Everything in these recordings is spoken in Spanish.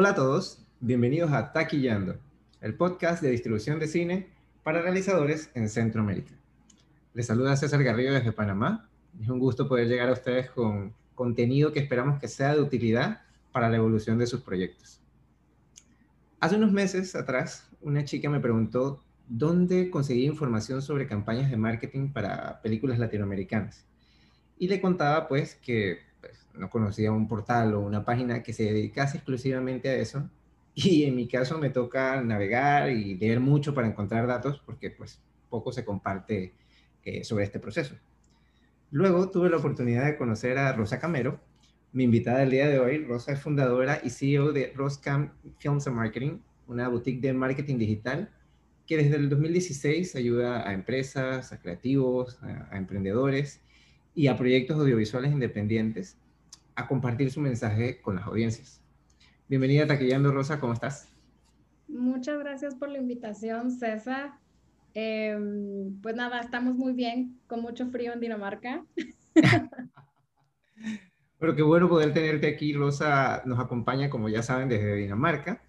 Hola a todos, bienvenidos a Taquillando, el podcast de distribución de cine para realizadores en Centroamérica. Les saluda César Garrido desde Panamá. Es un gusto poder llegar a ustedes con contenido que esperamos que sea de utilidad para la evolución de sus proyectos. Hace unos meses atrás, una chica me preguntó dónde conseguía información sobre campañas de marketing para películas latinoamericanas. Y le contaba pues que no conocía un portal o una página que se dedicase exclusivamente a eso. Y en mi caso me toca navegar y leer mucho para encontrar datos porque pues poco se comparte eh, sobre este proceso. Luego tuve la oportunidad de conocer a Rosa Camero, mi invitada del día de hoy. Rosa es fundadora y CEO de Roscam Films and Marketing, una boutique de marketing digital que desde el 2016 ayuda a empresas, a creativos, a emprendedores y a proyectos audiovisuales independientes a compartir su mensaje con las audiencias. Bienvenida Taquillando Rosa, ¿cómo estás? Muchas gracias por la invitación, César. Em, pues nada, estamos muy bien, con mucho frío en Dinamarca. Pero qué bueno poder tenerte aquí. Rosa nos acompaña, como ya saben, desde Dinamarca.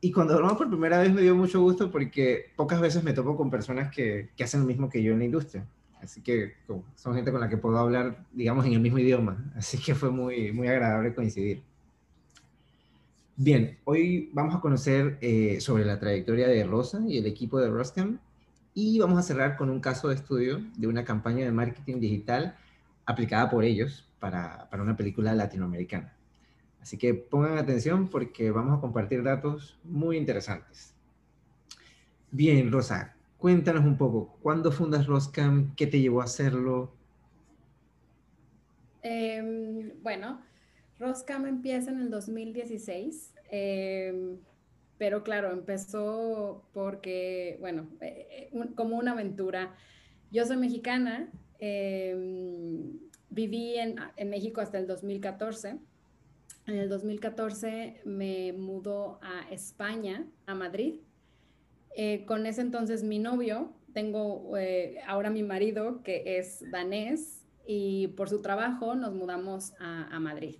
Y cuando hablamos por primera vez me dio mucho gusto porque pocas veces me topo con personas que, que hacen lo mismo que yo en la industria. Así que son gente con la que puedo hablar, digamos, en el mismo idioma. Así que fue muy, muy agradable coincidir. Bien, hoy vamos a conocer eh, sobre la trayectoria de Rosa y el equipo de Roscam y vamos a cerrar con un caso de estudio de una campaña de marketing digital aplicada por ellos para, para una película latinoamericana. Así que pongan atención porque vamos a compartir datos muy interesantes. Bien, Rosa, Cuéntanos un poco, ¿cuándo fundas Roscam? ¿Qué te llevó a hacerlo? Em, bueno, Roscam empieza en el 2016, em, pero claro, empezó porque, bueno, eh, eh, como una aventura. Yo soy mexicana, em, viví en, en México hasta el 2014. En el 2014 me mudó a España, a Madrid, eh, con ese entonces mi novio, tengo eh, ahora mi marido que es danés y por su trabajo nos mudamos a, Madrid.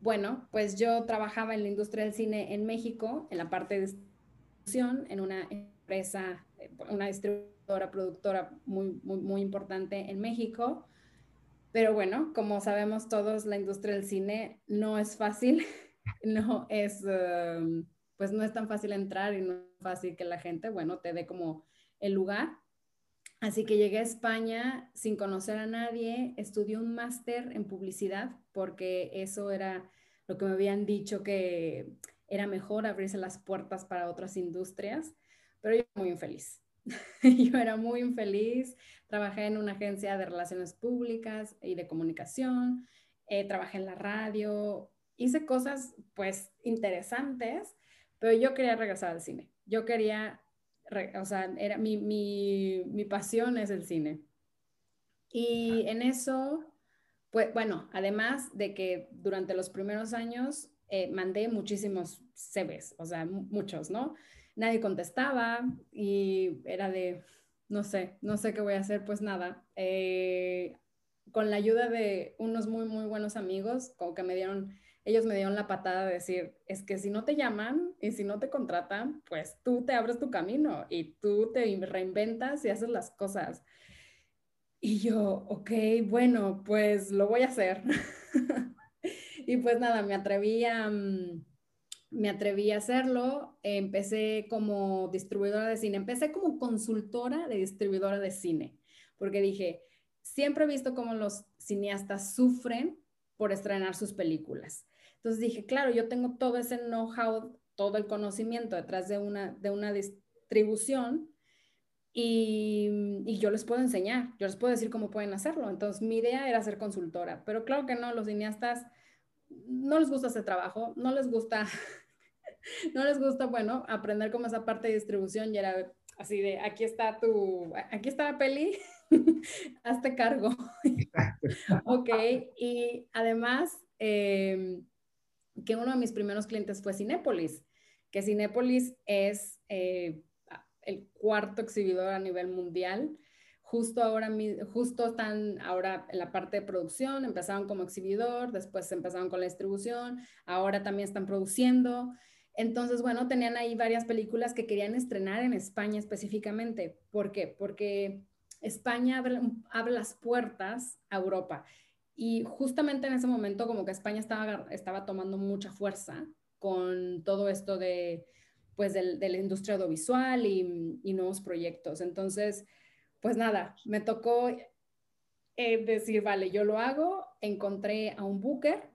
Bueno, pues yo trabajaba en la industria del cine en México, en la parte de distribución, en una empresa, una distribuidora, productora muy, muy, muy importante en México. Pero bueno, como sabemos todos, la industria del cine no es fácil, no es, um, pues no es tan fácil entrar y no es fácil que la gente, bueno, te dé como el lugar. Así que llegué a España sin conocer a nadie, estudié un máster en publicidad porque eso era lo que me habían dicho que era mejor abrirse las puertas para otras industrias, pero yo muy infeliz. yo era muy infeliz, trabajé en una agencia de relaciones públicas y de comunicación, eh, trabajé en la radio, hice cosas pues interesantes, pero yo quería regresar al cine. Yo quería, o sea, era mi, mi, mi pasión es el cine. Y en eso, pues bueno, además de que durante los primeros años eh, mandé muchísimos CVs, o sea, muchos, ¿no? Nadie contestaba y era de, no sé, no sé qué voy a hacer, pues nada. Eh, con la ayuda de unos muy, muy buenos amigos, como que me dieron ellos me dieron la patada de decir, es que si no te llaman y si no te contratan, pues tú te abres tu camino y tú te reinventas y haces las cosas. Y yo, ok, bueno, pues lo voy a hacer. y pues nada, me atreví a, mm, me atreví a hacerlo. Empecé como distribuidora de cine, empecé como consultora de distribuidora de cine, porque dije, siempre he visto cómo los cineastas sufren por estrenar sus películas. Entonces dije, claro, yo tengo todo ese know-how, todo el conocimiento detrás de una, de una distribución y, y, yo les puedo enseñar, yo les puedo decir cómo pueden hacerlo. Entonces mi idea era ser consultora, pero claro que no, los cineastas no les gusta ese trabajo, no les gusta, no les gusta, bueno, aprender como esa parte de distribución y era así de, aquí está tu, aquí está la peli, hazte cargo. ok, y además... Eh, que uno de mis primeros clientes fue Cinépolis, que Cinépolis es eh, el cuarto exhibidor a nivel mundial, justo ahora, justo están ahora en la parte de producción, empezaron como exhibidor, después empezaron con la distribución, ahora también están produciendo. Entonces, bueno, tenían ahí varias películas que querían estrenar en España específicamente. ¿Por qué? Porque España abre, las puertas a Europa. Y justamente en ese momento como que España estaba, estaba tomando mucha fuerza con todo esto de, pues, de, la industria audiovisual y, y, nuevos proyectos. Entonces, pues nada, me tocó eh, decir, vale, yo lo hago. Encontré a un booker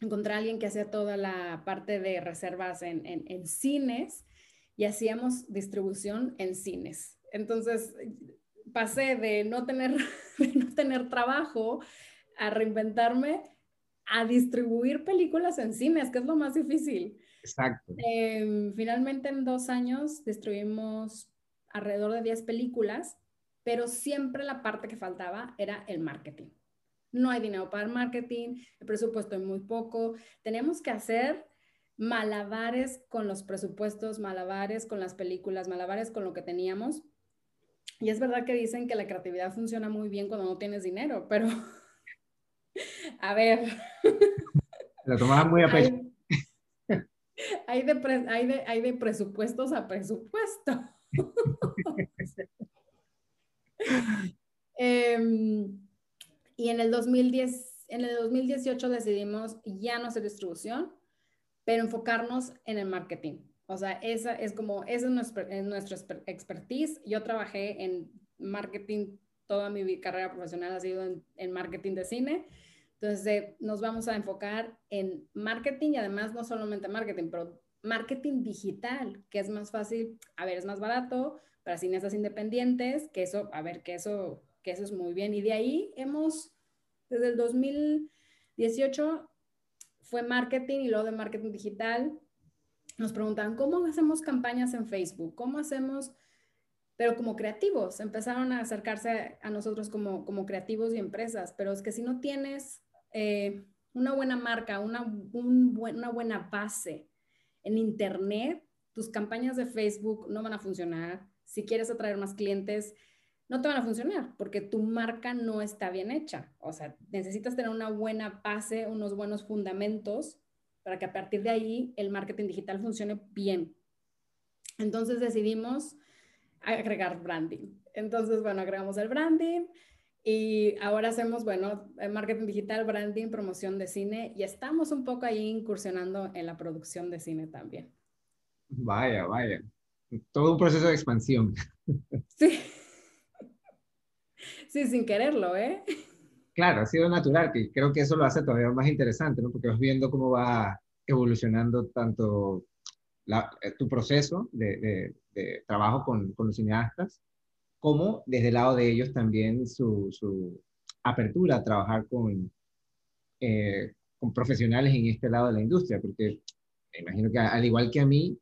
encontré a alguien que hacía toda la parte de reservas en, en, cines y hacíamos distribución en cines. Entonces pasé de no tener, no tener trabajo a reinventarme a distribuir películas en cines, que es lo más difícil. Exacto. Em, finalmente en dos años distribuimos alrededor de 10 películas, pero siempre la parte que faltaba era el marketing no hay dinero para el marketing, el presupuesto es muy poco, tenemos que hacer malabares con los presupuestos, malabares con las películas, malabares con lo que teníamos. Y es verdad que dicen que la creatividad funciona muy bien cuando no tienes dinero, pero a ver. Lo tomaban muy a pecho. Hay, de, hay de presupuestos a presupuesto. eh, y en el, 2010, en el 2018 decidimos ya no hacer distribución, pero enfocarnos en el marketing. O sea, esa es como, esa es nuestra, nuestra expertise. Yo trabajé en marketing, toda mi carrera profesional ha sido en, marketing de cine. Entonces, nos vamos a enfocar en marketing y además no solamente marketing, pero marketing digital, que es más fácil, a ver, es más barato para cineastas independientes, que eso, a ver, que eso, que eso es muy bien. Y de ahí hemos desde el 2018 fue marketing y luego de marketing digital. Nos preguntaban, ¿cómo hacemos campañas en Facebook? ¿Cómo hacemos? Pero como creativos, empezaron a acercarse a nosotros como, como creativos y empresas, pero es que si no tienes eh, una buena marca, una, una buena base en Internet, tus campañas de Facebook no van a funcionar. Si quieres atraer más clientes, no te van a funcionar porque tu marca no está bien hecha. O sea, necesitas tener una buena base, unos buenos fundamentos para que a partir de ahí el marketing digital funcione bien. Entonces decidimos agregar branding. Entonces, bueno, agregamos el branding y ahora hacemos, bueno, marketing digital, branding, promoción de cine y estamos un poco ahí incursionando en la producción de cine también. Vaya, vaya. Todo un proceso de expansión. Sí. Sí, sin quererlo, ¿eh? Claro, ha sido natural, que creo que eso lo hace todavía más interesante, ¿no? Porque vas viendo cómo va evolucionando tanto eh, tu proceso de, trabajo con, los cineastas, como desde el lado de ellos también su, apertura a trabajar con, eh, con profesionales en este lado de la industria, porque me imagino que al igual que a mí,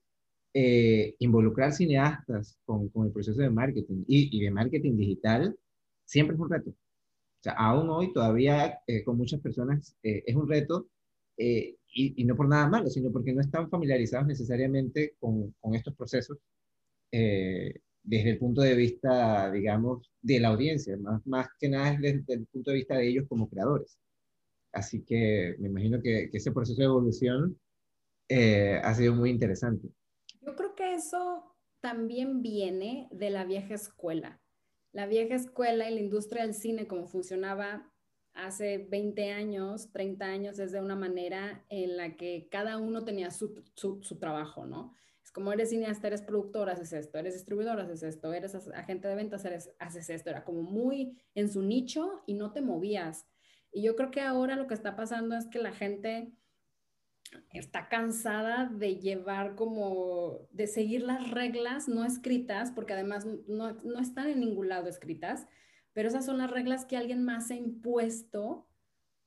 eh, involucrar cineastas con, el proceso de marketing y, y de marketing digital siempre es un reto. O sea, aún hoy todavía eh, con muchas personas eh, es un reto eh, y, no por nada malo, sino porque no están familiarizados necesariamente con, con estos procesos desde el punto de vista, digamos, de la audiencia, más, más que nada es desde el punto de vista de ellos como creadores. Así que me imagino que, que ese proceso de evolución ha sido muy interesante. Yo creo que eso también viene de la vieja escuela la vieja escuela y la industria del cine como funcionaba hace 20 años, 30 años, es de una manera en la que cada uno tenía su, trabajo, ¿no? Es como eres cineasta, eres productor, haces esto, eres distribuidor, haces esto, eres agente de ventas, haces esto. Era como muy en su nicho y no te movías. Y yo creo que ahora lo que está pasando es que la gente está cansada de llevar como, de seguir las reglas no escritas, porque además no, no, están en ningún lado escritas, pero esas son las reglas que alguien más ha impuesto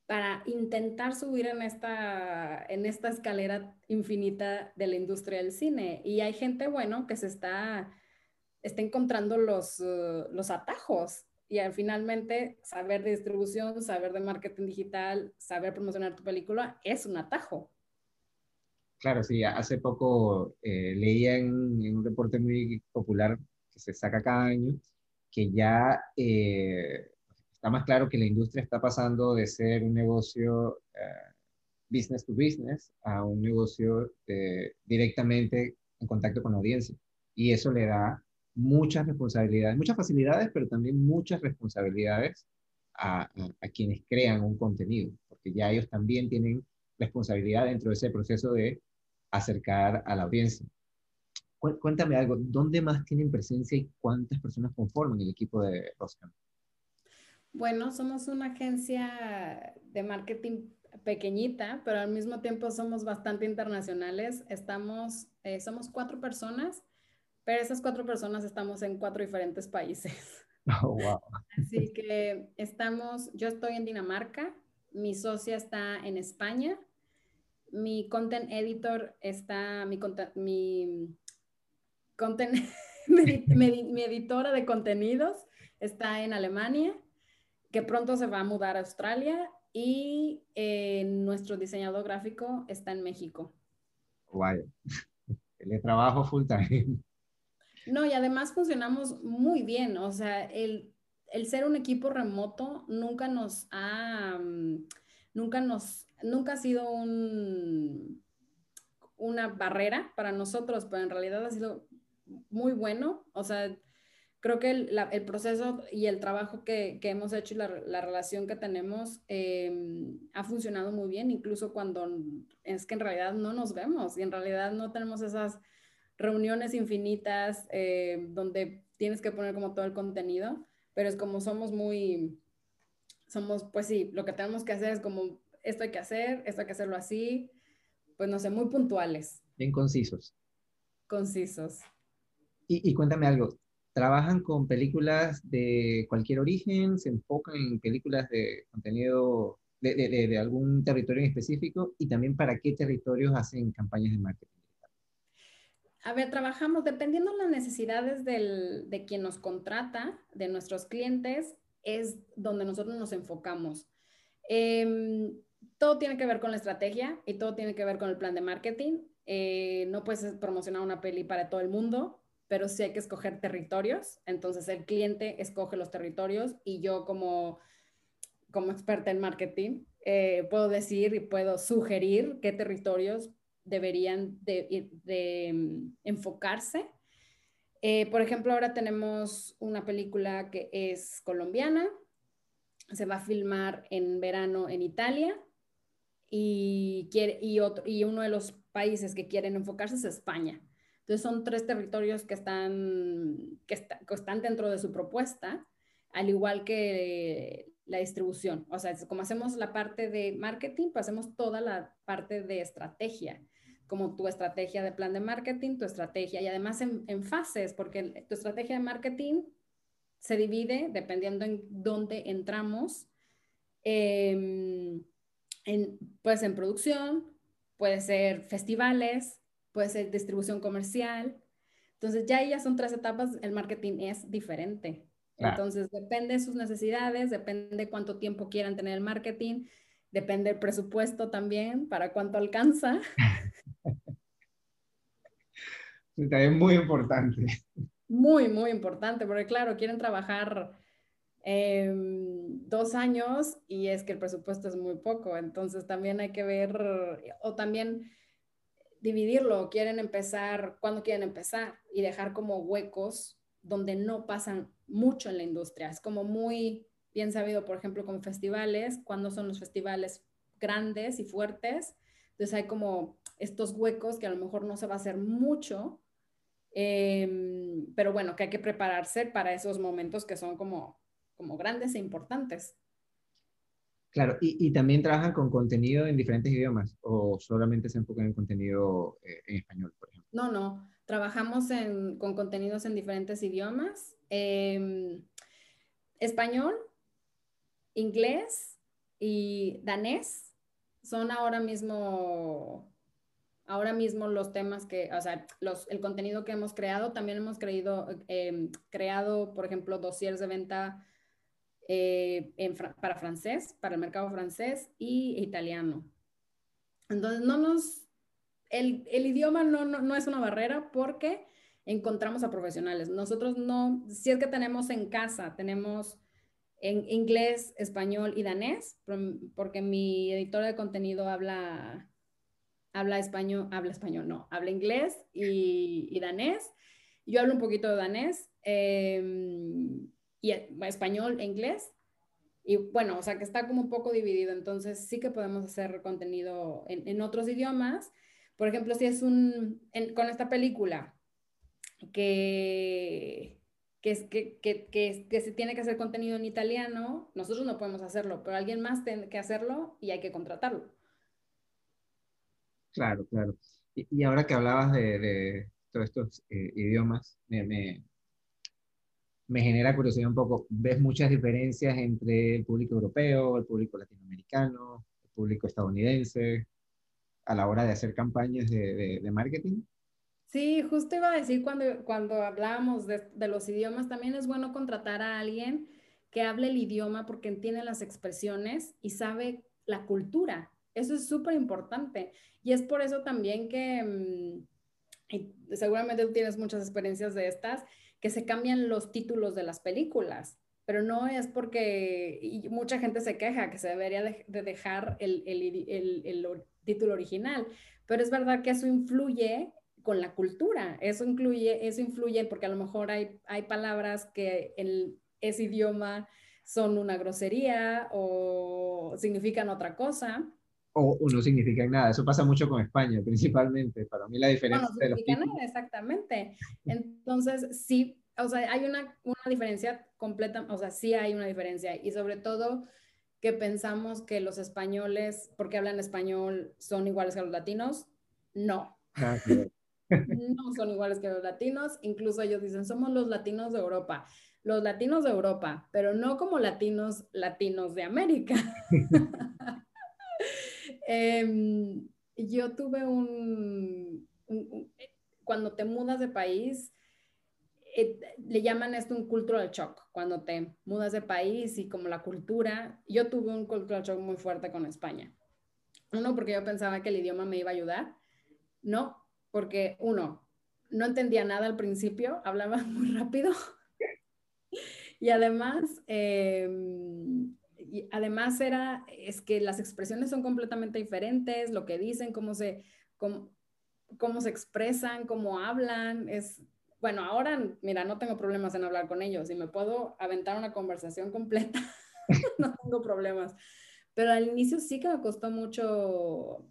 para intentar subir en esta, en esta escalera infinita de la industria del cine. Y hay gente, bueno, que se está, está encontrando los, uh, los atajos. Y finalmente, saber de distribución, saber de marketing digital, saber promocionar tu película es un atajo. Claro, sí, hace poco eh, leía en, un reporte muy popular que se saca cada año que ya eh, está más claro que la industria está pasando de ser un negocio eh, business to business a un negocio directamente en contacto con la audiencia. Y eso le da muchas responsabilidades, muchas facilidades, pero también muchas responsabilidades a, quienes crean un contenido, porque ya ellos también tienen responsabilidad dentro de ese proceso de acercar a la audiencia. Cuéntame algo, ¿dónde más tienen presencia y cuántas personas conforman el equipo de Roscam? Bueno, somos una agencia de marketing pequeñita, pero al mismo tiempo somos bastante internacionales. Estamos, eh, somos cuatro personas, pero esas cuatro personas estamos en cuatro diferentes países. Oh, wow. Así que estamos, yo estoy en Dinamarca, mi socia está en España, mi content editor está, mi, mi, content, mi, editora de contenidos está en Alemania, que pronto se va a mudar a Australia, y eh, nuestro diseñador gráfico está en México. Guay. El trabajo full time. No, y además funcionamos muy bien. O sea, el, el ser un equipo remoto nunca nos ha, mm, nunca nos, nunca ha sido un, una barrera para nosotros, pero en realidad ha sido muy bueno. O sea, creo que el, el proceso y el trabajo que, que hemos hecho y la, la, relación que tenemos em, ha funcionado muy bien, incluso cuando es que en realidad no nos vemos y en realidad no tenemos esas reuniones infinitas eh, donde tienes que poner como todo el contenido, pero es como somos muy, somos, pues sí, lo que tenemos que hacer es como, esto hay que hacer, esto hay que hacerlo así, pues no sé, muy puntuales. Bien concisos. Concisos. Y, y cuéntame algo, ¿trabajan con películas de cualquier origen? ¿Se enfocan en películas de contenido de, de, de, algún territorio en específico? Y también para qué territorios hacen campañas de marketing. A ver, trabajamos dependiendo de las necesidades del, de quien nos contrata, de nuestros clientes, es donde nosotros nos enfocamos. Em, todo tiene que ver con la estrategia y todo tiene que ver con el plan de marketing. Eh, no puedes promocionar una peli para todo el mundo, pero sí hay que escoger territorios. Entonces el cliente escoge los territorios y yo como, como experta en marketing eh, puedo decir y puedo sugerir qué territorios deberían de, mm, enfocarse. Eh, por ejemplo, ahora tenemos una película que es colombiana, se va a filmar en verano en Italia y, quiere, y, otro, y uno de los países que quieren enfocarse es España. Entonces son tres territorios que están, que, están dentro de su propuesta, al igual que la distribución. O sea, como hacemos la parte de marketing, pues hacemos toda la parte de estrategia como tu estrategia de plan de marketing, tu estrategia y además en, fases, porque tu estrategia de marketing se divide dependiendo en dónde entramos, em, en, puede ser en producción, puede ser festivales, puede ser distribución comercial. Entonces ya ya son tres etapas, el marketing es diferente. Entonces depende de sus necesidades, depende cuánto tiempo quieran tener el marketing, depende el presupuesto también, para cuánto alcanza. También muy importante. Muy, muy importante, porque claro, quieren trabajar em, dos años y es que el presupuesto es muy poco, entonces también hay que ver, o también dividirlo, quieren empezar, cuando quieren empezar y dejar como huecos donde no pasan mucho en la industria. Es como muy bien sabido, por ejemplo, con festivales, cuando son los festivales grandes y fuertes, entonces hay como estos huecos que a lo mejor no se va a hacer mucho, em, pero bueno, que hay que prepararse para esos momentos que son como, como grandes e importantes. Claro, y, también trabajan con contenido en diferentes idiomas o solamente se enfocan en contenido eh, en español, por ejemplo. No, no, trabajamos con contenidos en diferentes idiomas. Em, español, inglés y danés son ahora mismo ahora mismo los temas que, o sea, los, el contenido que hemos creado, también hemos creído, em, creado, por ejemplo, dossiers de venta eh, para francés, para el mercado francés y italiano. Entonces, no nos, el, el idioma no, no, no, es una barrera porque encontramos a profesionales. Nosotros no, si es que tenemos en casa, tenemos en inglés, español y danés, porque mi editor de contenido habla, habla español, habla español, no, habla inglés y, danés. Yo hablo un poquito de danés em, y español e inglés. Y bueno, o sea que está como un poco dividido, entonces sí que podemos hacer contenido en, otros idiomas. Por ejemplo, si es un, con esta película que, que, que, que, se tiene que hacer contenido en italiano, nosotros no podemos hacerlo, pero alguien más tiene que hacerlo y hay que contratarlo. Claro, claro. Y, ahora que hablabas de, todos estos eh, idiomas, me, me genera curiosidad un poco. ¿Ves muchas diferencias entre el público europeo, el público latinoamericano, el público estadounidense a la hora de hacer campañas de, de, marketing? Sí, justo iba a decir cuando, cuando hablábamos de, los idiomas, también es bueno contratar a alguien que hable el idioma porque entiende las expresiones y sabe la cultura. Eso es súper importante. Y es por eso también que, mm, seguramente tú tienes muchas experiencias de estas, que se cambian los títulos de las películas, pero no es porque mucha gente se queja que se debería de, dejar el, título original, pero es verdad que eso influye con la cultura, eso, incluye, eso influye porque a lo mejor hay, hay palabras que en ese idioma son una grosería o significan otra cosa o, no significan nada. Eso pasa mucho con España, principalmente. Para mí la diferencia... No, no significa nada, exactamente. Entonces, sí, o sea, hay una, una diferencia completa, o sea, sí hay una diferencia. Y sobre todo que pensamos que los españoles, porque hablan español, son iguales que los latinos. No. Ah, no son iguales que los latinos. Incluso ellos dicen, somos los latinos de Europa. Los latinos de Europa, pero no como latinos, latinos de América. Em, yo tuve un, cuando te mudas de país, eh, le llaman esto un cultural shock, cuando te mudas de país y como la cultura, yo tuve un cultural shock muy fuerte con España. Uno, porque yo pensaba que el idioma me iba a ayudar. No, porque uno, no entendía nada al principio, hablaba muy rápido. y además, eh, además era, es que las expresiones son completamente diferentes, lo que dicen, cómo se, cómo, cómo se expresan, cómo hablan, es, bueno, ahora, mira, no tengo problemas en hablar con ellos y me puedo aventar una conversación completa, no tengo problemas. Pero al inicio sí que me costó mucho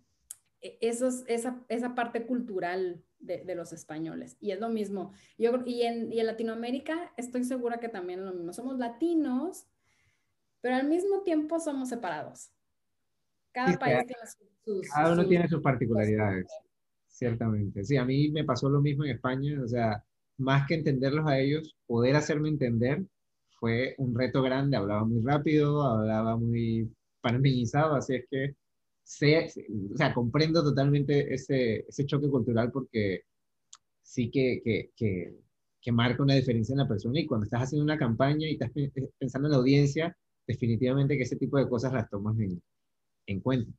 e, esos, esa, esa parte cultural de, los españoles. Y es lo mismo. Yo, y, en, y en Latinoamérica estoy segura que también es lo mismo. Somos latinos, pero al mismo tiempo somos separados. Cada país tiene sus... Cada uno tiene sus particularidades, ciertamente. Sí, a mí me pasó lo mismo en España, o sea, más que entenderlos a ellos, poder hacerme entender fue un reto grande, hablaba muy rápido, hablaba muy parmenizado, así es que sé, o sea, comprendo totalmente ese, ese choque cultural porque sí que, que, que, que, marca una diferencia en la persona y cuando estás haciendo una campaña y estás pensando en la audiencia, definitivamente que ese tipo de cosas las tomas en, en cuenta.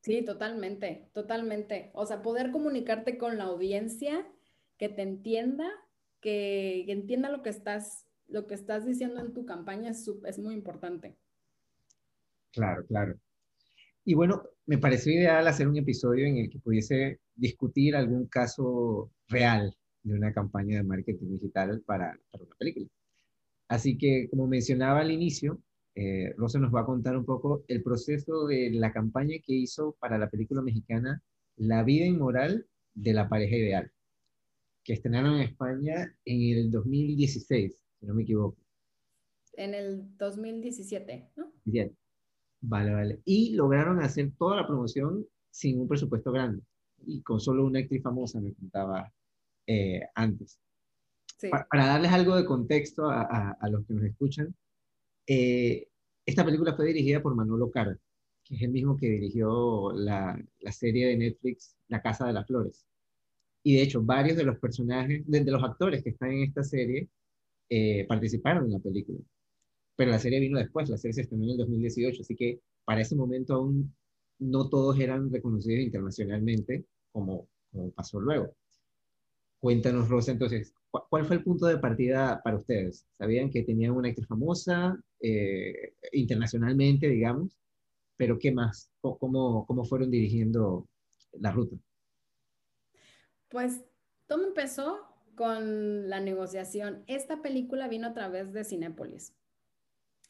Sí, totalmente, totalmente. O sea, poder comunicarte con la audiencia, que te entienda, que, entienda lo que estás, lo que estás diciendo en tu campaña es, es muy importante. Claro, claro. Y bueno, me pareció ideal hacer un episodio en el que pudiese discutir algún caso real de una campaña de marketing digital para, para una película. Así que, como mencionaba al inicio, eh, Rosa nos va a contar un poco el proceso de la campaña que hizo para la película mexicana La vida inmoral de la pareja ideal, que estrenaron en España en el 2016, si no me equivoco. En el 2017, ¿no? Bien. Vale, vale. Y lograron hacer toda la promoción sin un presupuesto grande y con solo una actriz famosa, me contaba eh, antes. Para, darles algo de contexto a, los que nos escuchan, eh, esta película fue dirigida por Manolo Caro, que es el mismo que dirigió la, serie de Netflix La Casa de las Flores. Y de hecho, varios de los personajes, de, los actores que están en esta serie, eh, participaron en la película. Pero la serie vino después, la serie se estrenó en el 2018, así que para ese momento aún no todos eran reconocidos internacionalmente como, como pasó luego. Cuéntanos, Rosa, entonces, ¿cuál fue el punto de partida para ustedes? ¿Sabían que tenían una actriz famosa, eh, internacionalmente, digamos? Pero ¿qué más? ¿Cómo, ¿Cómo fueron dirigiendo la ruta? Pues todo empezó con la negociación. Esta película vino a través de Cinépolis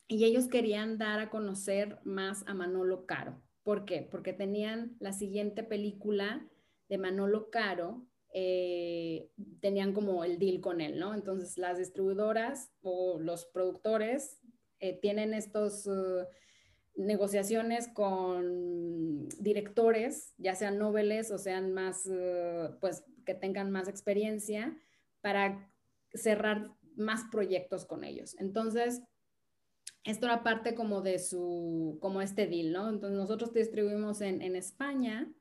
y ellos querían dar a conocer más a Manolo Caro. ¿Por qué? Porque tenían la siguiente película de Manolo Caro, eh, tenían como el deal con él, ¿no? Entonces las distribuidoras o los productores eh, tienen estos uh, negociaciones con directores, ya sean noveles o sean más, uh, pues que tengan más experiencia para cerrar más proyectos con ellos. Entonces, esto era parte como de su, como este deal, ¿no? Entonces nosotros distribuimos en España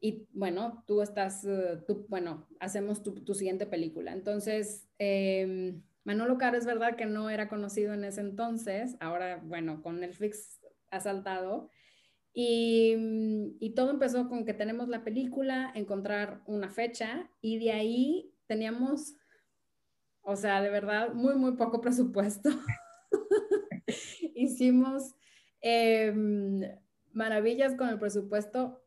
y bueno, tú estás, eh, tú, bueno, hacemos tu, siguiente película. Entonces, eh, Manolo Caro es verdad que no era conocido en ese entonces, ahora, bueno, con Netflix ha saltado. Y, y todo empezó con que tenemos la película, encontrar una fecha y de ahí teníamos, o sea, de verdad, muy, muy poco presupuesto. hicimos em, maravillas con el presupuesto,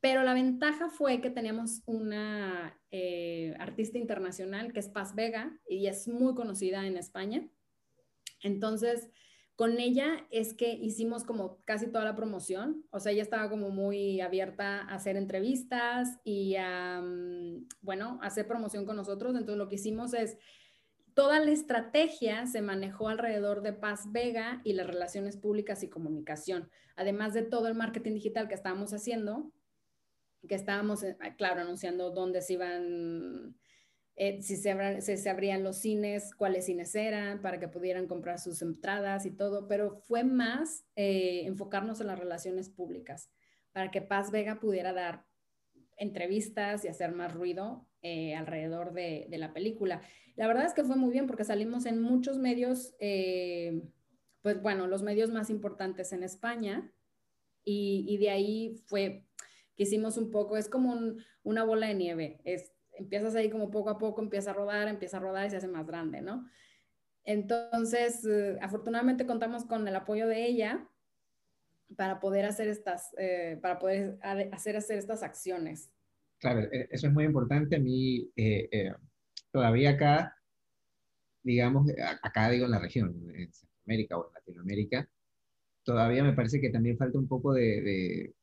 pero la ventaja fue que teníamos una eh, artista internacional que es Paz Vega y es muy conocida en España. Entonces, con ella es que hicimos como casi toda la promoción, o sea, ella estaba como muy abierta a hacer entrevistas y a, mm, bueno, hacer promoción con nosotros. Entonces, lo que hicimos es toda la estrategia se manejó alrededor de Paz Vega y las relaciones públicas y comunicación, además de todo el marketing digital que estábamos haciendo, que estábamos, eh, claro, anunciando dónde se iban, eh, si se, se, abrían los cines, cuáles cines eran, para que pudieran comprar sus entradas y todo, pero fue más eh, enfocarnos en las relaciones públicas, para que Paz Vega pudiera dar entrevistas y hacer más ruido alrededor de, la película. La verdad es que fue muy bien porque salimos en muchos medios, pues bueno, los medios más importantes en España y, de ahí fue que hicimos un poco, es como una bola de nieve, es, empiezas ahí como poco a poco, empieza a rodar, empieza a rodar y se hace más grande, ¿no? Entonces, eh, afortunadamente contamos con el apoyo de ella para poder hacer estas, eh, para poder hacer, hacer estas acciones. Claro, e, eso es muy importante. A mí, eh, eh, todavía acá, digamos, acá digo en la región, en Centroamérica o en Latinoamérica, todavía me parece que también falta un poco de, de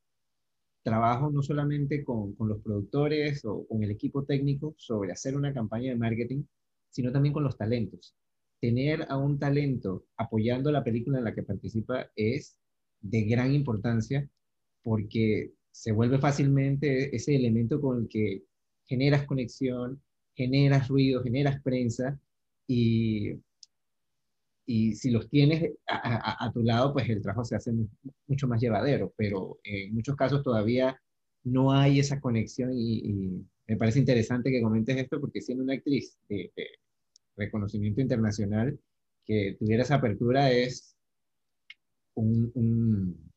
trabajo no solamente con, los productores o con el equipo técnico sobre hacer una campaña de marketing, sino también con los talentos. Tener a un talento apoyando la película en la que participa es de gran importancia porque se vuelve fácilmente ese elemento con el que generas conexión, generas ruido, generas prensa y, y si los tienes a, tu lado, pues el trabajo se hace mucho más llevadero, pero en muchos casos todavía no hay esa conexión y, me parece interesante que comentes esto porque siendo una actriz de reconocimiento internacional, que tuviera esa apertura es un,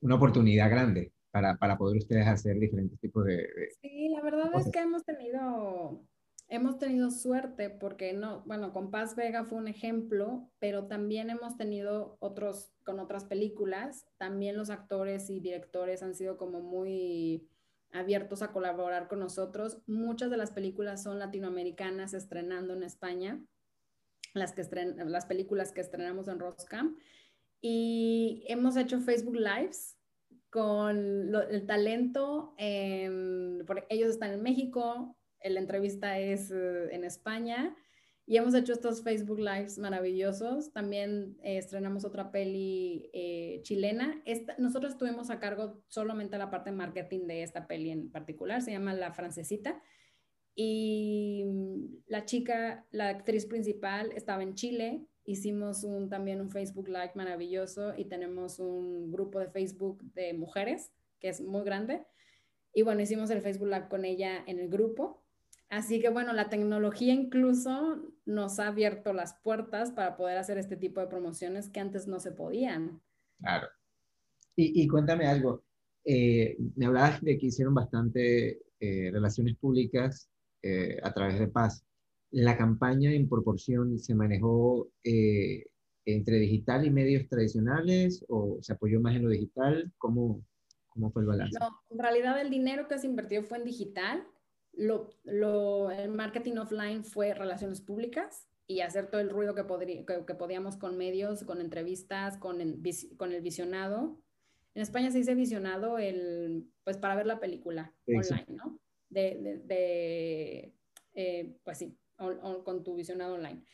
una oportunidad grande para, para, poder ustedes hacer diferentes tipos de... sí, la verdad es que hemos tenido, hemos tenido suerte porque no, bueno, con Paz Vega fue un ejemplo, pero también hemos tenido otros, con otras películas, también los actores y directores han sido como muy abiertos a colaborar con nosotros. Muchas de las películas son latinoamericanas estrenando en España, las, que estren, las películas que estrenamos en Roscam y hemos hecho Facebook Lives con el talento. porque ellos están en México, la entrevista es eh, en España y hemos hecho estos Facebook Lives maravillosos. También eh, estrenamos otra peli eh, chilena. nosotros estuvimos a cargo solamente la parte de marketing de esta peli en particular, se llama La Francesita. Y la chica, la actriz principal, estaba en Chile, hicimos también un Facebook Live maravilloso y tenemos un grupo de Facebook de mujeres que es muy grande. Y bueno, hicimos el Facebook Live con ella en el grupo. Así que bueno, la tecnología incluso nos ha abierto las puertas para poder hacer este tipo de promociones que antes no se podían. Claro. Y, y cuéntame algo. Eh, me hablabas de que hicieron bastante eh, relaciones públicas eh, a través de Paz. La campaña en proporción se manejó eh, entre digital y medios tradicionales o se apoyó más en lo digital? ¿Cómo, cómo fue el balance? No, en realidad el dinero que se invirtió fue en digital. Lo, lo, el marketing offline fue relaciones públicas y hacer todo el ruido que, podría, que, que podíamos con medios, con entrevistas, con el, con el visionado. En España se dice visionado el, pues para ver la película online, ¿no? De, de, de eh, pues sí, on, on, con tu visionado online.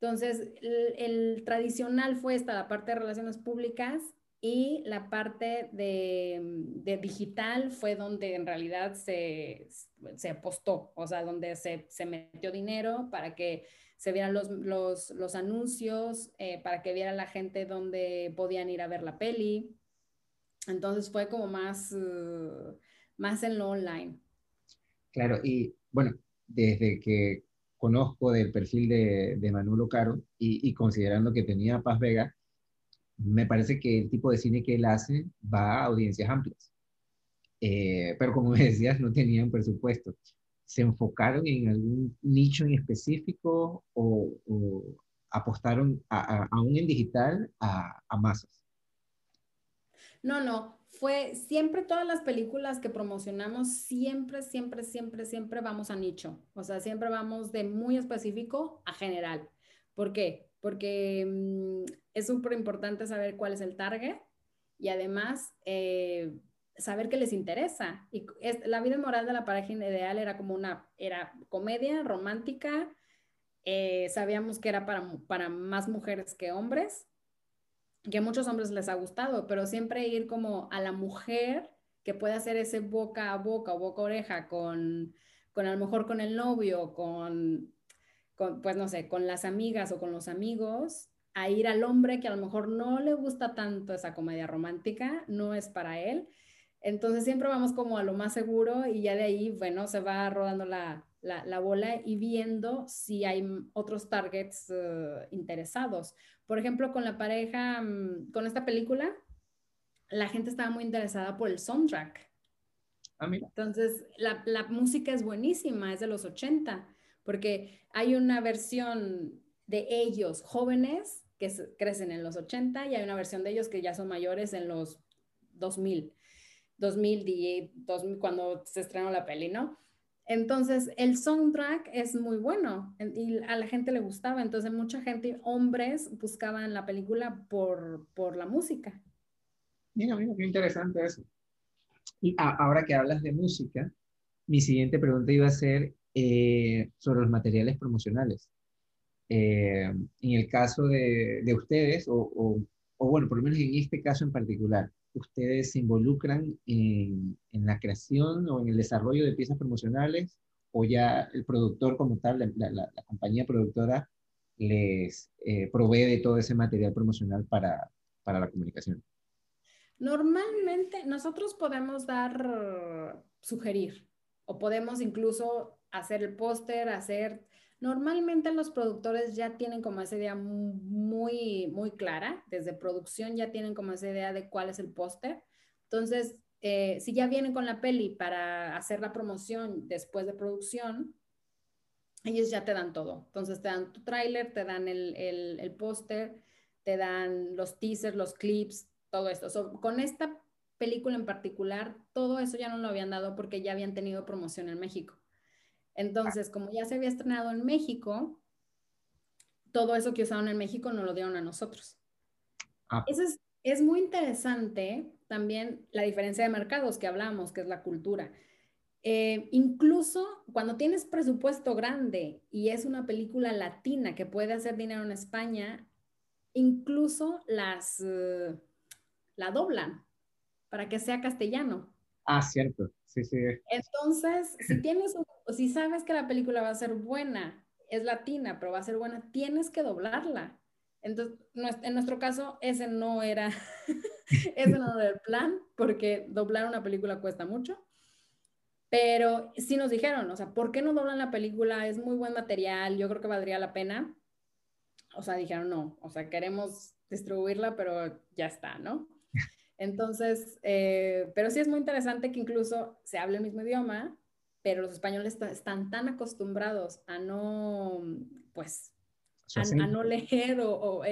Entonces, el, el, tradicional fue esta, la parte de relaciones públicas y la parte de, de digital fue donde en realidad se, se apostó, o sea, donde se, se, metió dinero para que se vieran los, los, los anuncios, eh, para que viera la gente donde podían ir a ver la peli. Entonces fue como más, uh, más en lo online. Claro, y bueno, desde que conozco del perfil de, de Manolo Caro y, considerando que tenía Paz Vega, me parece que el tipo de cine que él hace va a audiencias amplias. Eh, pero como me decías, no tenían presupuesto. ¿Se enfocaron en algún nicho en específico o, o apostaron a, a, aún en digital a, a masas? No, no, fue siempre todas las películas que promocionamos, siempre, siempre, siempre, siempre vamos a nicho. O sea, siempre vamos de muy específico a general. ¿Por qué? Porque mmm, es súper importante saber cuál es el target y además eh, saber qué les interesa. Y la vida moral de la pareja ideal era como una, era comedia romántica. Eh, sabíamos que era para, para más mujeres que hombres que a muchos hombres les ha gustado, pero siempre ir como a la mujer que puede hacer ese boca a boca o boca a oreja con, con a lo mejor con el novio, con, con, pues no sé, con las amigas o con los amigos, a ir al hombre que a lo mejor no le gusta tanto esa comedia romántica, no es para él. Entonces siempre vamos como a lo más seguro y ya de ahí, bueno, se va rodando la, la, la bola y viendo si hay otros targets uh, interesados. Por ejemplo, con la pareja, um, con esta película, la gente estaba muy interesada por el soundtrack. Ah, mira. Entonces, la, la música es buenísima, es de los 80, porque hay una versión de ellos jóvenes que crecen en los 80 y hay una versión de ellos que ya son mayores en los 2000, 2000, 2000 cuando se estrenó la peli, ¿no? Entonces, el soundtrack es muy bueno y a la gente le gustaba. Entonces, mucha gente, hombres, buscaban la película por, por la música. Mira, mira, qué interesante eso. Y a, ahora que hablas de música, mi siguiente pregunta iba a ser eh, sobre los materiales promocionales. Eh, en el caso de, de ustedes, o, o, o, bueno, por lo menos en este caso en particular, ustedes se involucran en, en, la creación o en el desarrollo de piezas promocionales o ya el productor como tal, la, la, la compañía productora, les eh, provee de todo ese material promocional para, para la comunicación? Normalmente nosotros podemos dar, sugerir, o podemos incluso hacer el póster, hacer Normalmente los productores ya tienen como esa idea muy, muy clara, desde producción ya tienen como esa idea de cuál es el póster. Entonces, eh, si ya vienen con la peli para hacer la promoción después de producción, ellos ya te dan todo. Entonces, te dan tu tráiler, te dan el, el, póster, te dan los teasers, los clips, todo esto. Con esta película en particular, todo eso ya no lo habían dado porque ya habían tenido promoción en México. Entonces, como ya se había estrenado en México, todo eso que usaron en México no lo dieron a nosotros. Ah. Eso es, es, muy interesante también la diferencia de mercados que hablamos, que es la cultura. Eh, incluso cuando tienes presupuesto grande y es una película latina que puede hacer dinero en España, incluso las uh, la doblan para que sea castellano. Ah, cierto. Sí, sí. Entonces, si tienes un si sabes que la película va a ser buena, es latina, pero va a ser buena, tienes que doblarla. Entonces, en nuestro caso, ese no era, ese no era el plan, porque doblar una película cuesta mucho. Pero sí nos dijeron, o sea, ¿por qué no doblan la película? Es muy buen material, yo creo que valdría la pena. O sea, dijeron, no, o sea, queremos distribuirla, pero ya está, ¿no? Entonces, eh, pero sí es muy interesante que incluso se hable el mismo idioma, pero los españoles están tan acostumbrados a no, pues, a, no leer o,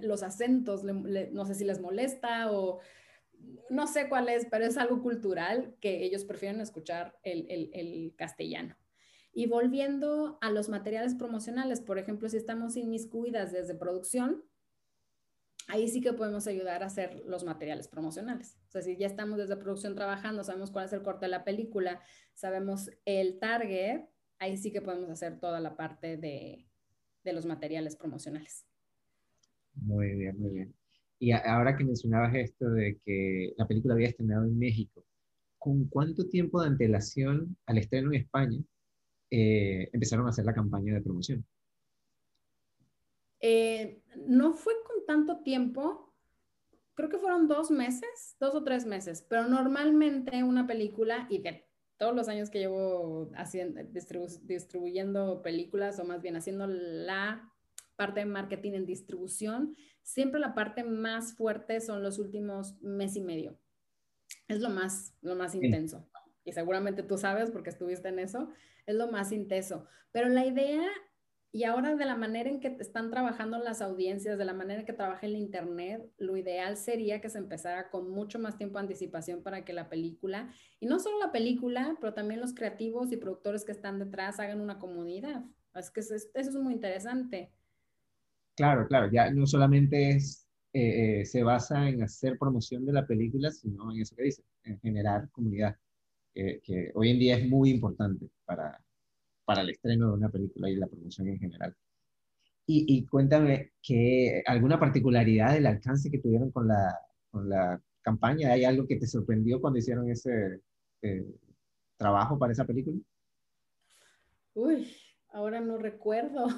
los acentos, no sé si les molesta o no sé cuál es, pero es algo cultural que ellos prefieren escuchar el, castellano. Y volviendo a los materiales promocionales, por ejemplo, si estamos inmiscuidas desde producción, ahí sí que podemos ayudar a hacer los materiales promocionales. O sea, si ya estamos desde producción trabajando, sabemos cuál es el corte de la película, sabemos el target, ahí sí que podemos hacer toda la parte de, de los materiales promocionales. Muy bien, muy bien. Y ahora que mencionabas esto de que la película había estrenado en México, ¿con cuánto tiempo de antelación al estreno en España eh, empezaron a hacer la campaña de promoción? Eh, no fue tanto tiempo, creo que fueron dos meses, dos o tres meses, pero normalmente una película, y de todos los años que llevo haciendo, distribuyendo películas, o más bien haciendo la parte de marketing en distribución, siempre la parte más fuerte son los últimos mes y medio. Es lo más, lo más intenso. Y seguramente tú sabes porque estuviste en eso, es lo más intenso. Pero la idea y ahora de la manera en que están trabajando las audiencias, de la manera en que trabaja el Internet, lo ideal sería que se empezara con mucho más tiempo de anticipación para que la película, y no solo la película, pero también los creativos y productores que están detrás hagan una comunidad. Es que eso es, muy interesante. Claro, claro, ya no solamente es, eh, eh, se basa en hacer promoción de la película, sino en eso que dice, en generar comunidad, que hoy en día es muy importante para, para el estreno de una película y la promoción en general. Y, cuéntame que alguna particularidad del alcance que tuvieron con la, con la campaña. ¿Hay algo que te sorprendió cuando hicieron ese eh, trabajo para esa película? Uy, ahora no recuerdo.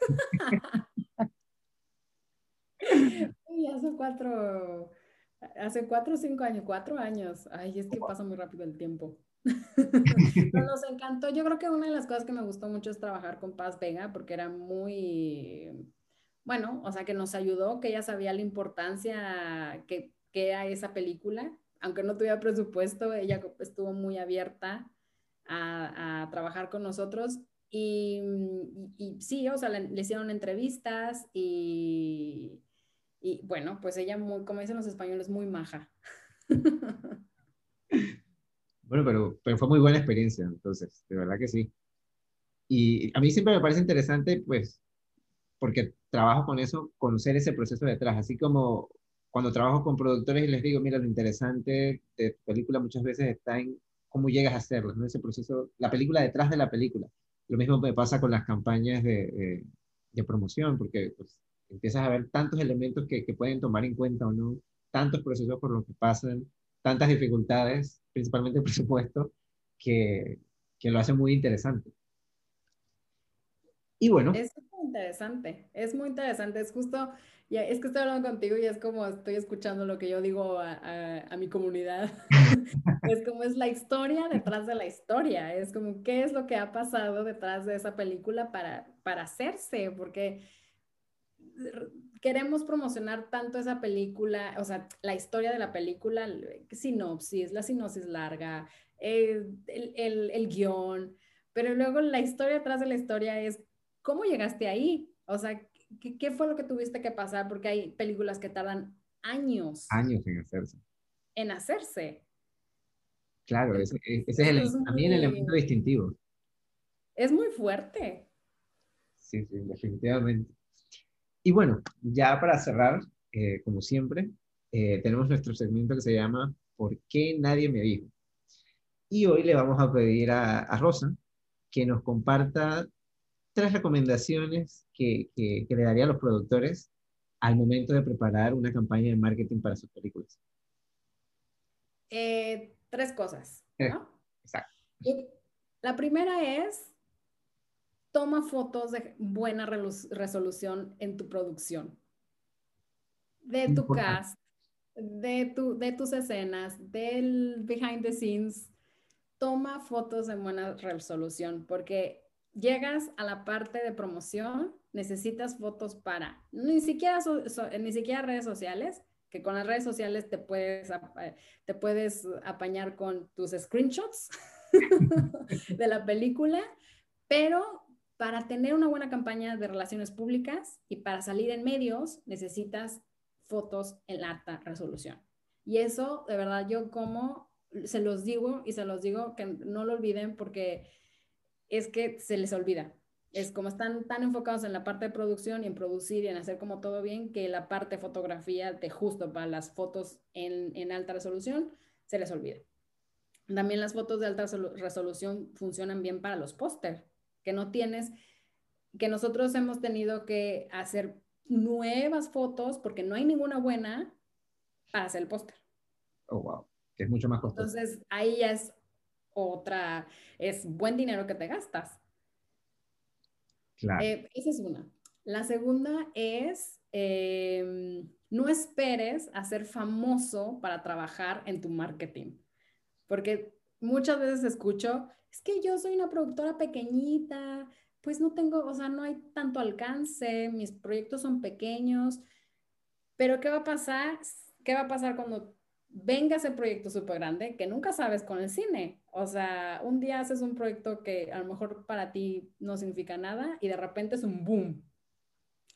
Uy, hace cuatro, hace cuatro o cinco años, cuatro años. Ay, es que pasa muy rápido el tiempo. nos encantó. Yo creo que una de las cosas que me gustó mucho es trabajar con Paz Vega porque era muy, bueno, o sea, que nos ayudó, que ella sabía la importancia que, que era esa película. Aunque no tuviera presupuesto, ella estuvo muy abierta a, trabajar con nosotros. Y, y, sí, o sea, le, hicieron entrevistas y, y bueno, pues ella, muy, como dicen los españoles, muy maja. Bueno, pero, pero fue muy buena experiencia, entonces, de verdad que sí. Y a mí siempre me parece interesante, pues, porque trabajo con eso, conocer ese proceso detrás, así como cuando trabajo con productores y les digo, mira, lo interesante de tu película muchas veces está en cómo llegas a hacerlo, ¿no? Ese proceso, la película detrás de la película. Lo mismo me pasa con las campañas de, de, promoción, porque pues, empiezas a ver tantos elementos que, que pueden tomar en cuenta o no, tantos procesos por los que pasan, tantas dificultades, principalmente el presupuesto, que, que lo hace muy interesante. Y bueno. Es muy interesante, es muy interesante, es justo, ya, es que estoy hablando contigo y es como estoy escuchando lo que yo digo a, a, mi comunidad. es como es la historia detrás de la historia, es como qué es lo que ha pasado detrás de esa película para, para hacerse, porque queremos promocionar tanto esa película, o sea, la historia de la película, sinopsis, la sinopsis larga, eh, el, el, guion, pero luego la historia detrás de la historia es cómo llegaste ahí, o sea, ¿qué, ¿qué, fue lo que tuviste que pasar? Porque hay películas que tardan años. Años en hacerse. En hacerse. Claro, ese, es el, también el elemento distintivo. Es muy fuerte. Sí, sí, definitivamente. Y bueno, ya para cerrar, eh, como siempre, eh, tenemos nuestro segmento que se llama ¿Por qué nadie me dijo? Y hoy le vamos a pedir a, Rosa que nos comparta tres recomendaciones que, que, le daría a los productores al momento de preparar una campaña de marketing para sus películas. Eh, tres cosas, ¿no? Exacto. La primera es toma fotos de buena resolución en tu producción, de tu cast, de, tu, de tus escenas, del behind the scenes. Toma fotos en buena resolución porque llegas a la parte de promoción, necesitas fotos para ni siquiera, ni siquiera redes sociales, que con las redes sociales te puedes, te puedes apañar con tus screenshots de la película, pero para tener una buena campaña de relaciones públicas y para salir en medios necesitas fotos en alta resolución. Y eso, de verdad, yo como se los digo y se los digo que no lo olviden porque es que se les olvida. Es como están tan enfocados en la parte de producción y en producir y en hacer como todo bien que la parte de fotografía de justo para las fotos en, en alta resolución se les olvida. También las fotos de alta resolución funcionan bien para los póster, que no tienes, que nosotros hemos tenido que hacer nuevas fotos porque no hay ninguna buena para hacer el póster. Oh, wow, que es mucho más costoso. Entonces, ahí ya es otra, es buen dinero que te gastas. Claro. Eh, esa es una. La segunda es, em, no esperes a ser famoso para trabajar en tu marketing, porque muchas veces escucho, es que yo soy una productora pequeñita, pues no tengo, o sea, no hay tanto alcance, mis proyectos son pequeños, pero ¿qué va a pasar? ¿Qué va a pasar cuando venga ese proyecto súper grande que nunca sabes con el cine? O sea, un día haces un proyecto que a lo mejor para ti no significa nada y de repente es un boom.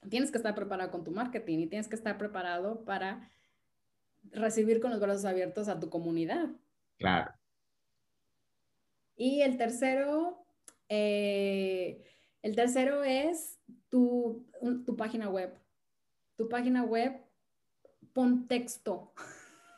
Tienes que estar preparado con tu marketing y tienes que estar preparado para recibir con los brazos abiertos a tu comunidad. Claro. Y el tercero, eh, el tercero es tu, tu página web. Tu página web, pon texto.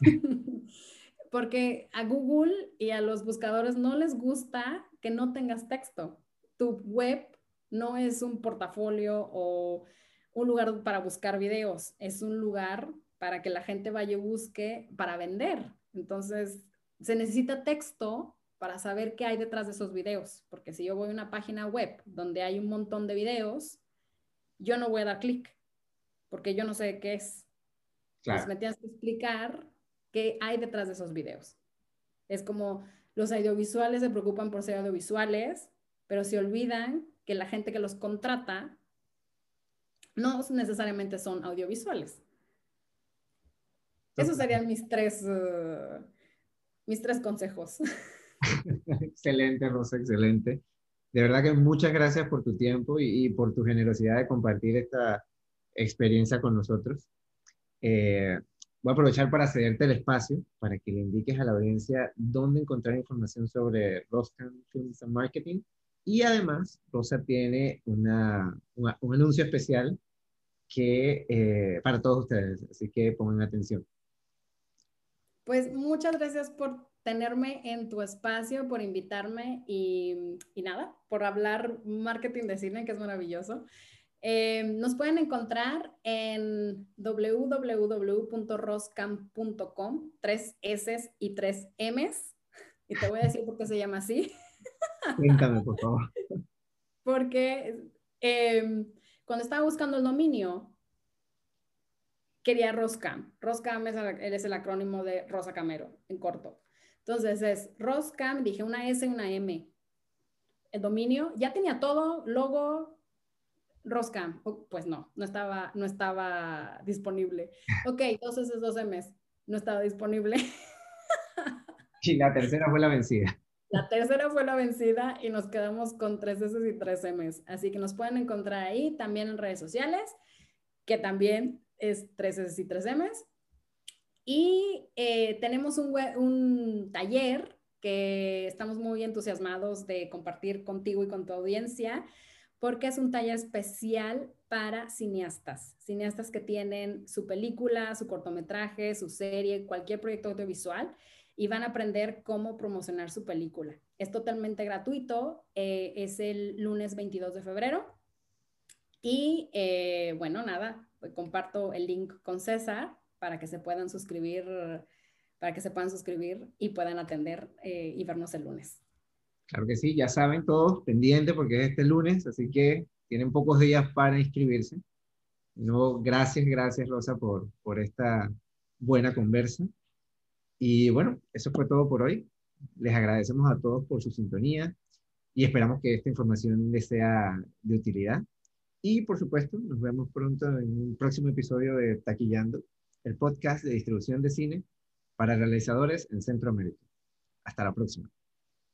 Porque a Google y a los buscadores no les gusta que no tengas texto. Tu web no es un portafolio o un lugar para buscar videos, es un lugar para que la gente vaya y busque para vender. Entonces, se necesita texto para saber qué hay detrás de esos videos, porque si yo voy a una página web donde hay un montón de videos, yo no voy a dar clic, porque yo no sé qué es. Entonces me tienes que explicar qué hay detrás de esos videos. Es como los audiovisuales se preocupan por ser audiovisuales, pero se olvidan que la gente que los contrata no necesariamente son audiovisuales. Esos serían mis tres, uh, mis tres consejos. excelente, Rosa, excelente. De verdad que muchas gracias por tu tiempo y, por tu generosidad de compartir esta experiencia con nosotros. Eh, voy a aprovechar para cederte el espacio para que le indiques a la audiencia dónde encontrar información sobre Roscan Films and Marketing. Y además, Rosa tiene una, un anuncio especial que, eh, para todos ustedes, así que pongan atención. Pues muchas gracias por tenerme en tu espacio, por invitarme y, y nada, por hablar marketing de cine, que es maravilloso. Eh, nos pueden encontrar en www.roscam.com, tres S y tres M's. Y te voy a decir por qué se llama así. Cuéntame, por favor. Porque eh, cuando estaba buscando el dominio, quería Roscam. Roscam es, es el acrónimo de Rosa Camero, en corto. Entonces es Roscam, dije una S y una M. El dominio ya tenía todo, logo, Roscam. Oh, pues no, no estaba, no estaba disponible. Ok, dos S, dos M's, no estaba disponible. Y la tercera fue la vencida. La tercera fue la vencida y nos quedamos con tres S y tres M's. Así que nos pueden encontrar ahí también en redes sociales, que también es tres S y tres M's. Y eh, tenemos un, un taller que estamos muy entusiasmados de compartir contigo y con tu audiencia, porque es un taller especial para cineastas, cineastas que tienen su película, su cortometraje, su serie, cualquier proyecto audiovisual y van a aprender cómo promocionar su película. Es totalmente gratuito, eh, es el lunes 22 de febrero y eh, bueno, nada, comparto el link con César para que se puedan suscribir, para que se puedan suscribir y puedan atender eh, y vernos el lunes. Claro que sí, ya saben todos, pendiente porque es este lunes, así que tienen pocos días para inscribirse. No, gracias, gracias Rosa por, por esta buena conversa. Y bueno, eso fue todo por hoy. Les agradecemos a todos por su sintonía y esperamos que esta información les sea de utilidad. Y por supuesto, nos vemos pronto en un próximo episodio de Taquillando el podcast de distribución de cine para realizadores en Centroamérica. Hasta la próxima.